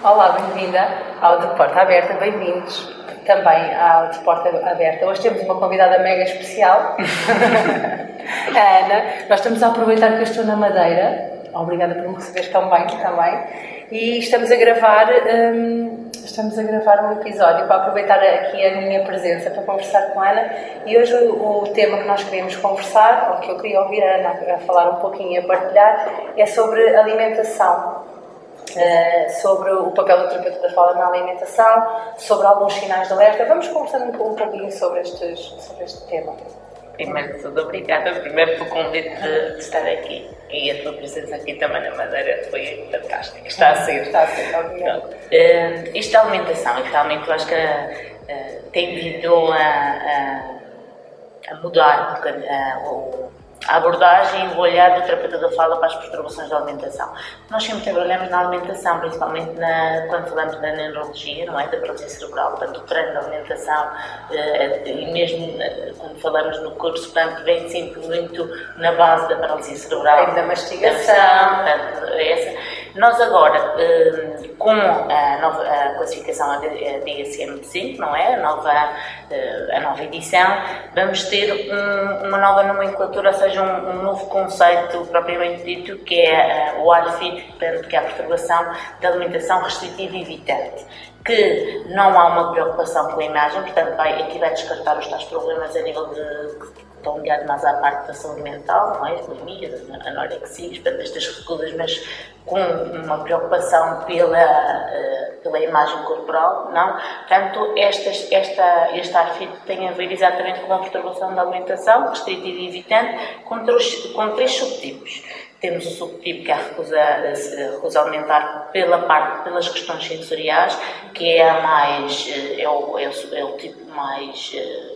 Olá, bem-vinda ao De Porta Aberta, bem-vindos também ao De Porta Aberta. Hoje temos uma convidada mega especial, a Ana. Nós estamos a aproveitar que eu estou na Madeira, obrigada por me receber tão bem também, e estamos a gravar, um, estamos a gravar um episódio para aproveitar aqui a minha presença para conversar com a Ana. E hoje o, o tema que nós queremos conversar, ou que eu queria ouvir a Ana a falar um pouquinho e a partilhar, é sobre alimentação. Uh, sobre o papel do terapeuta da fala na alimentação, sobre alguns sinais de alerta. Vamos conversando um, um pouquinho sobre, estes, sobre este tema. Primeiro de tudo, obrigada primeiro pelo convite de, de, estar aqui e a tua presença aqui também na Madeira foi fantástica. Está a ser. Está a ser, obrigada. Uh, isto da alimentação, e realmente eu acho que uh, tem vindo a, a, a mudar um o a abordagem e o olhar do terapeuta da fala para as perturbações da alimentação. Nós sempre trabalhamos na alimentação, principalmente na, quando falamos da neurologia, não é? Da paralisia cerebral, portanto, o treino da alimentação, eh, e mesmo eh, quando falamos no curso, portanto, vem sempre muito na base da paralisia cerebral. da mastigação. Portanto, essa. Nós agora, eh, com a nova classificação DSM-5, não é? A nova, a nova edição, vamos ter um, uma nova nomenclatura, ou seja, um, um, novo conceito propriamente dito, que é uh, o ARFID, portanto, que é a perturbação da alimentação restritiva e evitante que não há uma preocupação com a imagem, portanto vai, aqui vai descartar os tais problemas a nível de estão ligados mais à parte da saúde mental, não é? bulimias, anorexias, portanto estas recudas, mas com uma preocupação pela, uh, pela imagem corporal, não? Portanto, estas, esta, este ARFID tem a ver exatamente com a perturbação da alimentação, restritiva e evitante, com, três, com três subtipos. Temos o subtipo que é a recusa, a recusa alimentar pela parte, pelas questões sensoriais, que é a mais, eh, é o, é o, é o tipo mais uh,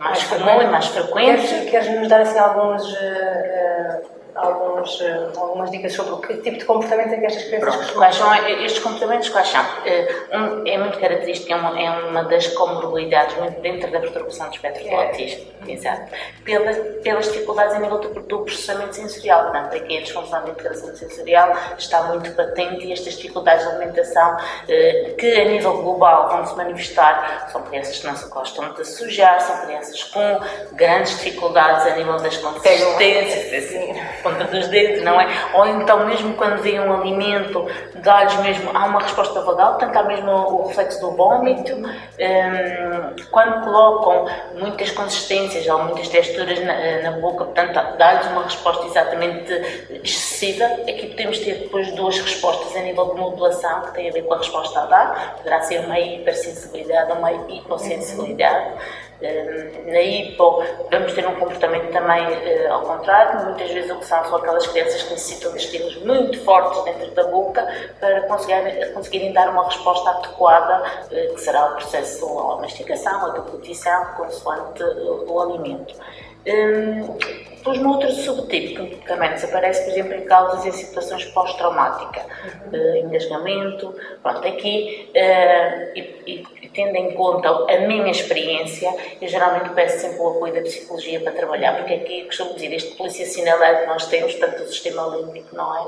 mais, mais comum e mais frequente. Queres, queres nos dar assim alguns uh, alguns, eh, algumas dicas sobre o que tipo de comportamento é que estas crianças Pronto, quais são estes comportamentos? Quais são? Eh, um, é muito característico, é uma, é uma das comorbilidades muito dentro da perturbação do espectro do é. autismo, exato. Pela, pelas dificuldades a nível do, do, processamento sensorial, portanto, aqui a disfunção de integração sensorial está muito patente e estas dificuldades de alimentação, eh, que a nível global vão se manifestar, são crianças que não se gostam de sujar, são crianças com grandes dificuldades a nível das consistências, ponta dos dedos, não é? Ou então, mesmo quando vêem um alimento, dá-lhes mesmo, há uma resposta vagal, portanto, há mesmo o reflexo do vômito. Um, quando colocam muitas consistências ou muitas texturas na, na boca, portanto, dá-lhes uma resposta exatamente excessiva. Aqui podemos ter depois duas respostas a nível de modulação, que tem a ver com a resposta a dar, poderá ser uma hipersensibilidade ou uma hipossensibilidade. Na hipo, vamos ter um comportamento também uh, ao contrário, muitas vezes o que são são aquelas crianças que necessitam de estímulos muito fortes dentro da boca para conseguirem, conseguirem dar uma resposta adequada, uh, que será o processo, a mastigação, a deglutição, consoante o, o alimento. Um, depois, no outro subtipo, que também desaparece, por exemplo, em causas em situações pós-traumáticas, uhum. uh, engasgamento, pronto, aqui, uh, e, e, tendo em conta a minha experiência, eu geralmente peço sempre o apoio da psicologia para trabalhar, porque aqui, costumo dizer, este polícia sinalado que nós temos, tanto o sistema límbico, não é?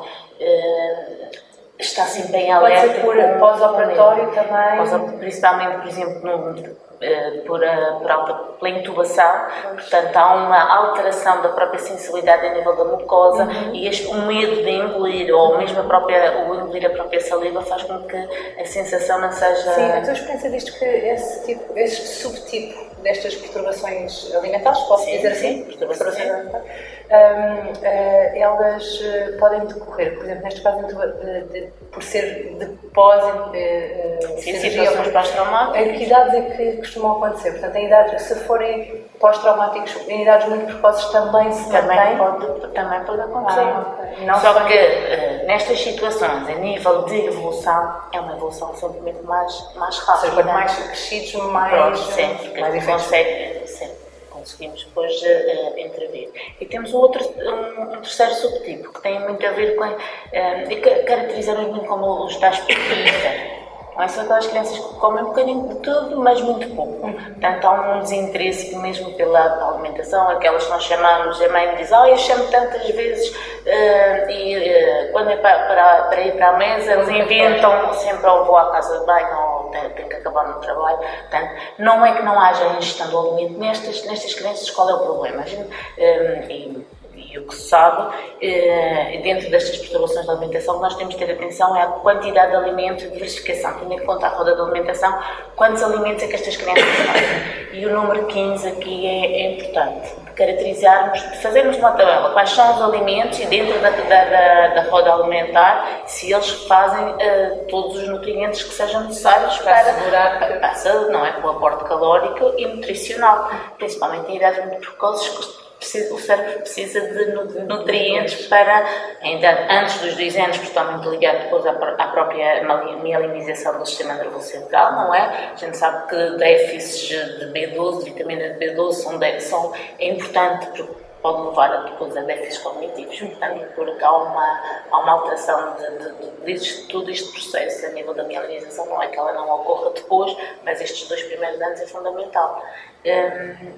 Uh, está sempre em alerta. Pode ser por pós-operatório também? principalmente, por exemplo, no, eh, por, a, por alta, pela intubação, portanto há uma alteração da própria sensibilidade a nível da mucosa uhum. e este, o medo de engolir ou mesmo a própria, o engolir a própria saliva faz com que a sensação não seja... Sim, a tua experiência diz que esse, tipo, este subtipo destas perturbações alimentares, posso sim, dizer sim, assim? Perturbações alimentares. Um, uh, elas uh, podem decorrer, por exemplo, neste caso, de, de, por ser de pós uh, sim, situações pós-traumáticas. Em que idades é que costumam acontecer? Portanto, em idades, se forem pós-traumáticos, em idades muito precoces também se também mantém? Pode, também pode acontecer. Ah, Só que uh, nestas situações, a nível de evolução, é uma evolução sempre mais, mais rápida. Ou seja, quanto mais crescidos, mais, Pronto, sempre, mais consegue, sempre conseguimos depois uh, entrever. E temos outro, um, um, terceiro subtipo, que tem muito a ver com. Uh, caracterizamos muito como os tais pequenos. Não é aquelas crianças que comem um bocadinho de tudo, mas muito pouco. Portanto, há um desinteresse mesmo pela alimentação, aquelas que nós chamamos, a mãe diz, oh, eu chamo tantas vezes uh, e uh, quando é para, para, para, ir para a mesa, eles inventam sempre ou vou à casa de banho ou tenho, tenho que acabar no trabalho. Portanto, não é que não haja ingestão do alimento nestas, nestas crianças, qual é o problema? Gente, um, e, e o que se sabe, eh, dentro destas perturbações da alimentação, nós temos de ter atenção é a quantidade de alimentos, diversificação, tendo em conta a roda da alimentação, quantos alimentos é que estas crianças têm. E o número 15 aqui é, é importante, de caracterizarmos, de fazermos uma tabela, quais são os alimentos e dentro da, da, da, da roda alimentar, se eles fazem uh, todos os nutrientes que sejam necessários para, para assegurar que... a saúde, não é? O aporte calórico e nutricional, principalmente em idades muito precoces, o cérebro precisa de nutrientes para, ainda antes dos dois anos, totalmente ligado depois à, própria mielinização do sistema nervoso central, não é? A gente sabe que déficits de B12, vitamina de B12, são, são é importante porque pode levar a, depois a déficits cognitivos, portanto, porque há uma, há uma alteração de, de, de, todo este processo a nível da mielinização, não é que ela não ocorra depois, mas estes dois primeiros anos é fundamental. Hum,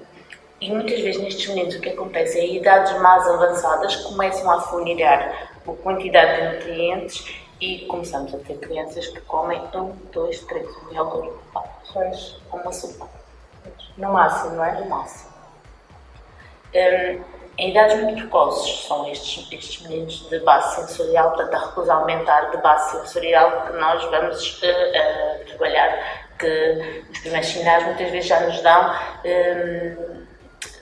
e muitas vezes nestes meninos o que acontece é idades mais avançadas começam a funirar a quantidade de nutrientes e começamos a ter crianças que comem um, dois, três iogurte pois. uma sopa. No máximo, não é? No máximo. Um, em idades muito precoces são estes, estes meninos de base sensorial, portanto a recusa alimentar de base sensorial que nós vamos uh, uh, trabalhar, que os primeiros sinais muitas vezes já nos dão um,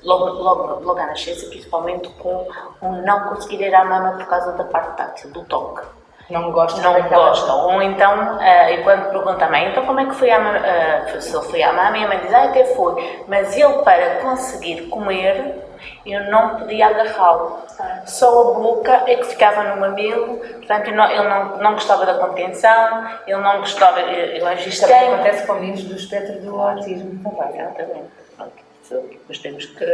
logo, logo, logo à nascença, principalmente com um não conseguir ir à mama por causa da parte tátil, do toque. Não gostam. Não gostam. Ou então, uh, e quando pergunta à mãe, então como é que foi a mãe, uh, se ele foi à mãe, a mãe diz, ah, até foi. Mas ele, para conseguir comer, eu não podia agarrá-lo. Só a boca é que ficava no mamilo, portanto, ele não, ele não, não gostava da contenção, ele não gostava. Eu, acho que também acontece com meninos do espectro do autismo também. Exatamente depois temos que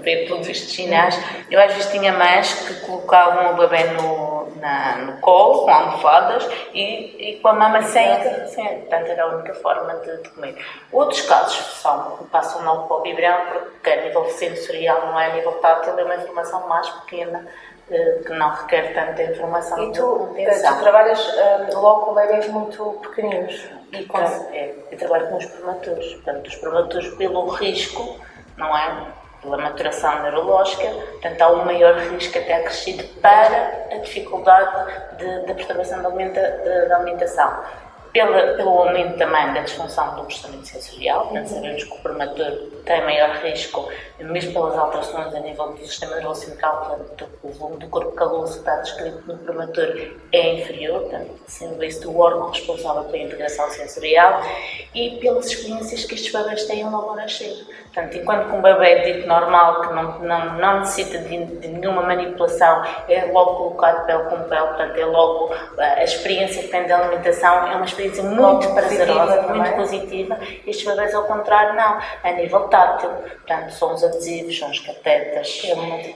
ver todos estes sinais. Eu às vezes tinha mães que colocavam o bebê no, na, no colo, com almofadas e, e com a mama sem, sem. Portanto, era a única forma de, de comer. Outros casos são, passam não para o biberão, porque a nível sensorial, não é a nível tátil, é uma informação mais pequena eh, que não requer tanta informação. E tu, eh, tu trabalhas uh, logo com bebês muito pequeninos? E com, é, eu trabalho com os prematuros. Portanto, os prematuros, pelo risco não é? Pela maturação neurológica, portanto há um maior risco até acrescido para a dificuldade da perturbação da, alimenta, da alimentação pela, pelo aumento também da disfunção do processamento sensorial, portanto, sabemos que o prematuro tem maior risco, mesmo pelas alterações a nível do sistema nervoso central, portanto, o volume do corpo caloso que está descrito no prematuro é inferior, portanto, sendo esse o órgão responsável pela integração sensorial, e pelas experiências que estes bebês têm logo ao nascer. Portanto, enquanto que um bebê é dito normal, que não, não, não necessita de, de, nenhuma manipulação, é logo colocado pele com pele, portanto, é logo a experiência que tem da alimentação é uma experiência muito prazerosa, muito positiva. Estes bebês, ao contrário, não. A nível tátil, portanto, são os adesivos, são os catetas,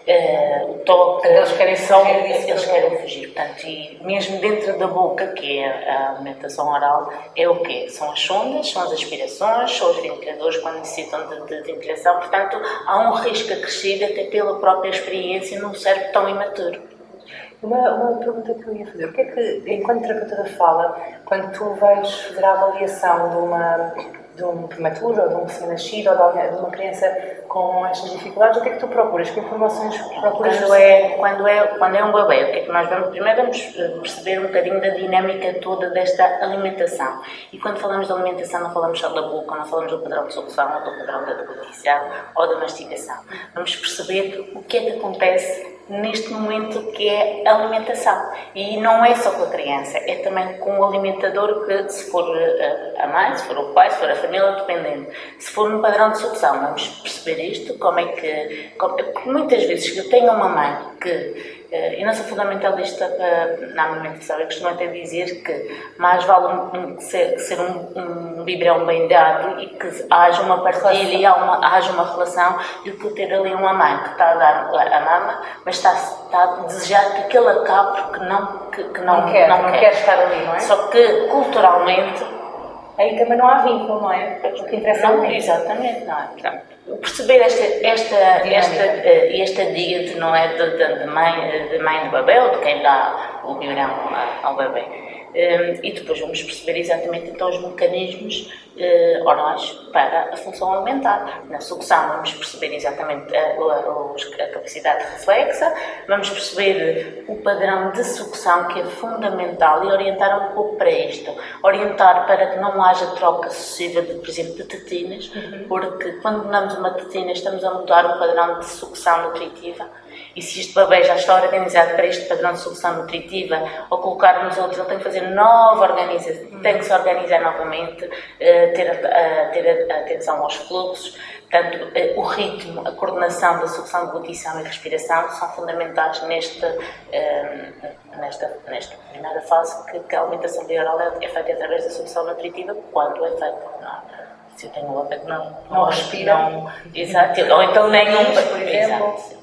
é, uh, o toque. Eles querem são, eles querem fugir. Portanto, e mesmo dentro da boca, que é a alimentação oral, é o quê? São as sondas, são as aspirações, são os ventiladores quando necessitam de, de, de ventilação. Portanto, há um risco acrescido até pela própria experiência num cérebro tão imaturo. Uma, uma pergunta que eu ia fazer. O que é que, enquanto terapeuta fala, quando tu vais fazer a avaliação de, uma, de um prematuro ou de um recém-nascido ou de, uma criança com estas dificuldades, o que é que tu procuras? Que informações procuras? Quando é, quando é, quando é um bebê, o que é que nós vamos... Primeiro vamos eh, perceber um bocadinho da dinâmica toda desta alimentação. E quando falamos de alimentação não falamos só da boca, não falamos do padrão de sucção ou do padrão da deglutição ou da mastigação. Vamos perceber o que é que acontece neste momento que é a alimentação. E não é só com a criança, é também com o alimentador que, se for eh, a mãe, se for o pai, se for a família, dependendo. Se for no padrão de sucção, vamos perceber isto, como é que... Como, muitas vezes eu tenho uma mãe que Uh, eu não sou fundamentalista uh, na alimentação. Eu costumo até dizer que mais vale um, um, ser, ser, um, um biberão bem dado e que haja uma partilha uma, haja uma relação do que ter ali uma mãe que está a dar a mama, mas está, está a desejar que aquele acabe porque não, que, que não, não, quer, não, não quer. quer estar ali, não é? Só que culturalmente aí também não há vínculo, não é? O que interessa Não, é exatamente, não é? Portanto, perceber esta, esta, esta, eh, esta dieta não é de, de, de mãe, de mãe do bebê ou de quem dá o biberão a- ao bebê. E depois vamos perceber exatamente então os mecanismos eh, orais para a função alimentar. Na sucção vamos perceber exatamente a, a- os- a capacidade reflexa, vamos perceber o padrão de sucção que é fundamental e orientar um pouco para isto. Orientar para que não haja troca sucessiva de, por exemplo, de tetinas, porque quando damos uma tetina estamos a mudar o padrão de sucção nutritiva e se este bebê já está organizado para este padrão de solução nutritiva, ao colocarmos outros, ele tem que fazer nova organização, tem que se organizar novamente, eh, ter, ter atenção aos fluxos. Portanto, eh, o ritmo, a coordenação da sucção, deglutição e respiração são fundamentais neste, eh, nesta, nesta primeira fase que, que a alimentação oral é feita através da sucção nutritiva quando é feita. Não? Se eu tenho um bebê que não, Não respira. não- exato, ou então nenhum, por exemplo. Exato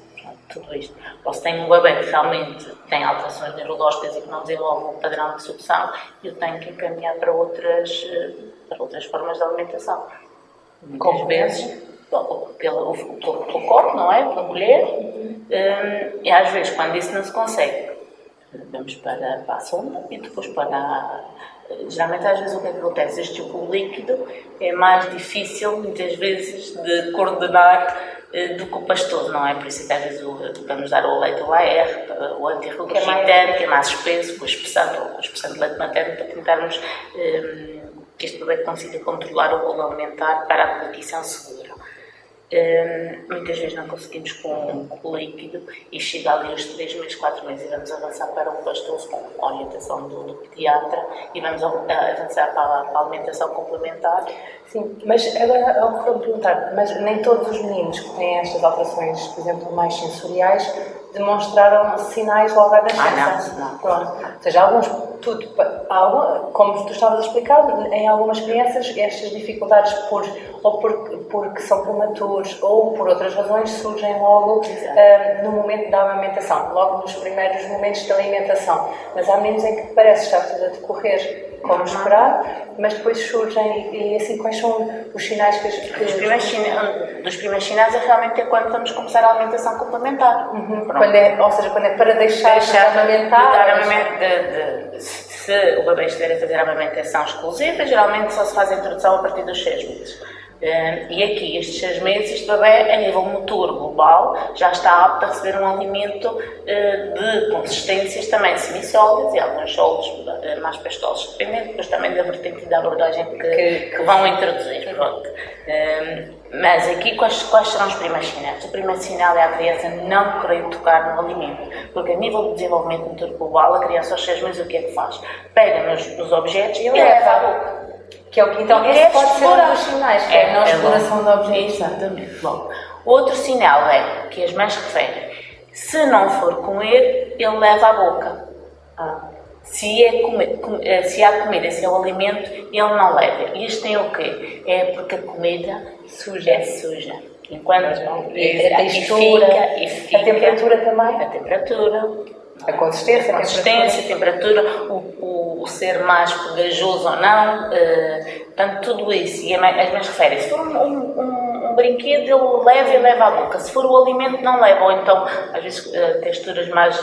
tudo isto. Ou se tenho um bebê que realmente tem alterações neurológicas e que não desenvolve um padrão de sucção, eu tenho que encaminhar para outras, eh, para outras formas de alimentação. Muitas Como? vezes, pelo, pelo, pelo, copo, não é? Pela colher. Hum, e às vezes, quando isso não se consegue, vamos para, para a sonda e depois para a, Geralmente, às vezes, o que é que acontece? Este tipo líquido é mais difícil, muitas vezes, de coordenar eh, do que o pastoso, não é? Por isso é que às vezes o- vamos dar o leite o AR, o antirregurgitante, que é mais espesso, com espessante, ou com o espessante de leite materno, para tentarmos eh, que este bebê consiga controlar o bolo alimentar para a deglutição segura. Hum, muitas vezes não conseguimos com, o líquido e chega ali aos 3 meses, 4 meses e vamos avançar para um pastoso com orientação do, do pediatra e vamos av- avançar para a, para a alimentação complementar. Sim, mas agora ocorreu-me perguntar, mas nem todos os meninos que têm estas alterações, por exemplo, mais sensoriais, demonstraram sinais logo à nascença? Ah, não, não. Pronto. Ou seja, alguns, tudo, algum, como tu estavas a explicar, em algumas crianças estas dificuldades por, ou por, porque são prematuros ou por outras razões surgem logo ah, no momento da amamentação, logo nos primeiros momentos da alimentação. Mas há meninos em que parece estar tudo a decorrer como esperar, mas depois surgem e, assim quais são os sinais que, as- que Dos primeiros, sina- dos primeiros sinais é realmente é quando vamos começar a alimentação complementar. Pronto. quando é, ou seja, quando é para deixar, deixar de amamentar, de de- de- se o bebê estiver a fazer a amamentação exclusiva, geralmente só se faz a introdução a partir dos 6 meses. Eh, E aqui, estes 6 meses, este bebê, a nível motor global, já está apto a receber um alimento eh, de consistências também semissólidas e alguns sólidos eh, mais pastosos, dependendo depois também da vertente e da abordagem que, Que- que vão introduzir. Pronto. Eh, Mas aqui, quais, quais serão os primeiros sinais? O primeiro sinal é a criança não querer tocar no alimento, porque a nível de desenvolvimento motor global, a criança aos 6 meses o que é que faz? Pega nos, nos objetos e leva à boca. Que é o que então E esse quer pode ser um explorar. dos sinais, que é, a não exploração logo. de objetos. Exatamente. Logo. Outro sinal é que as mães referem, se não for comer, ele leva à boca. Ah, Se, é comer, com- eh, se há comida, se é o alimento, ele não leva. Isto tem o quê? É porque a comida suja. é suja. Enquanto e a textura, fica, e fica, a temperatura também, a temperatura, a consistência, a a consistência, a temperatura, o, o, ser mais pegajoso ou não, eh, portanto, tudo isso. E as mães referem, se for um, um, um- um brinquedo, ele leva e leva à boca. Se for o alimento, não leva. Ou então, às vezes, eh, texturas mais.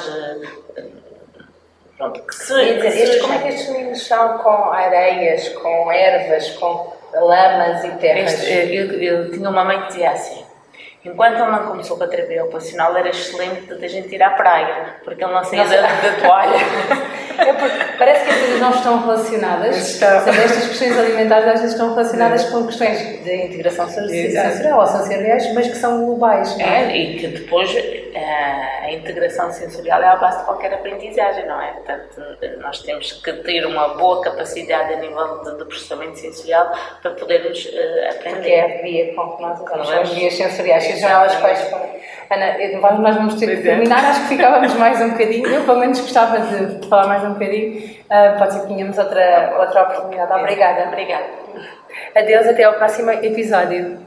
eh, pronto, que se. Dizer, que estes, como é que estes meninos são com areias, com ervas, com lamas e terras? Este, eh, eu, eu tinha uma mãe que dizia assim: enquanto ele não começou com a terapia ocupacional, era excelente de a gente ir à praia, porque ele não saía da toalha. É porque parece que as coisas não estão relacionadas. Seja, estas questões alimentares às vezes estão relacionadas com questões de integração sensorial ou sensoriais, mas que são globais. não é? É, e que depois eh, a integração sensorial é a base de qualquer aprendizagem, não é? Portanto, nós temos que ter uma boa capacidade a nível de, de processamento sensorial para podermos eh, aprender. Porque é a via com que nós usamos, são as vias sensoriais, sejam elas quais forem. Ana, nós vamos ter que é. terminar, acho que ficávamos mais um bocadinho, eu pelo menos gostava de, falar mais um bocadinho, Ah, pode ser que tenhamos outra, outra oportunidade. Obrigada. Obrigada. Adeus, até ao próximo episódio.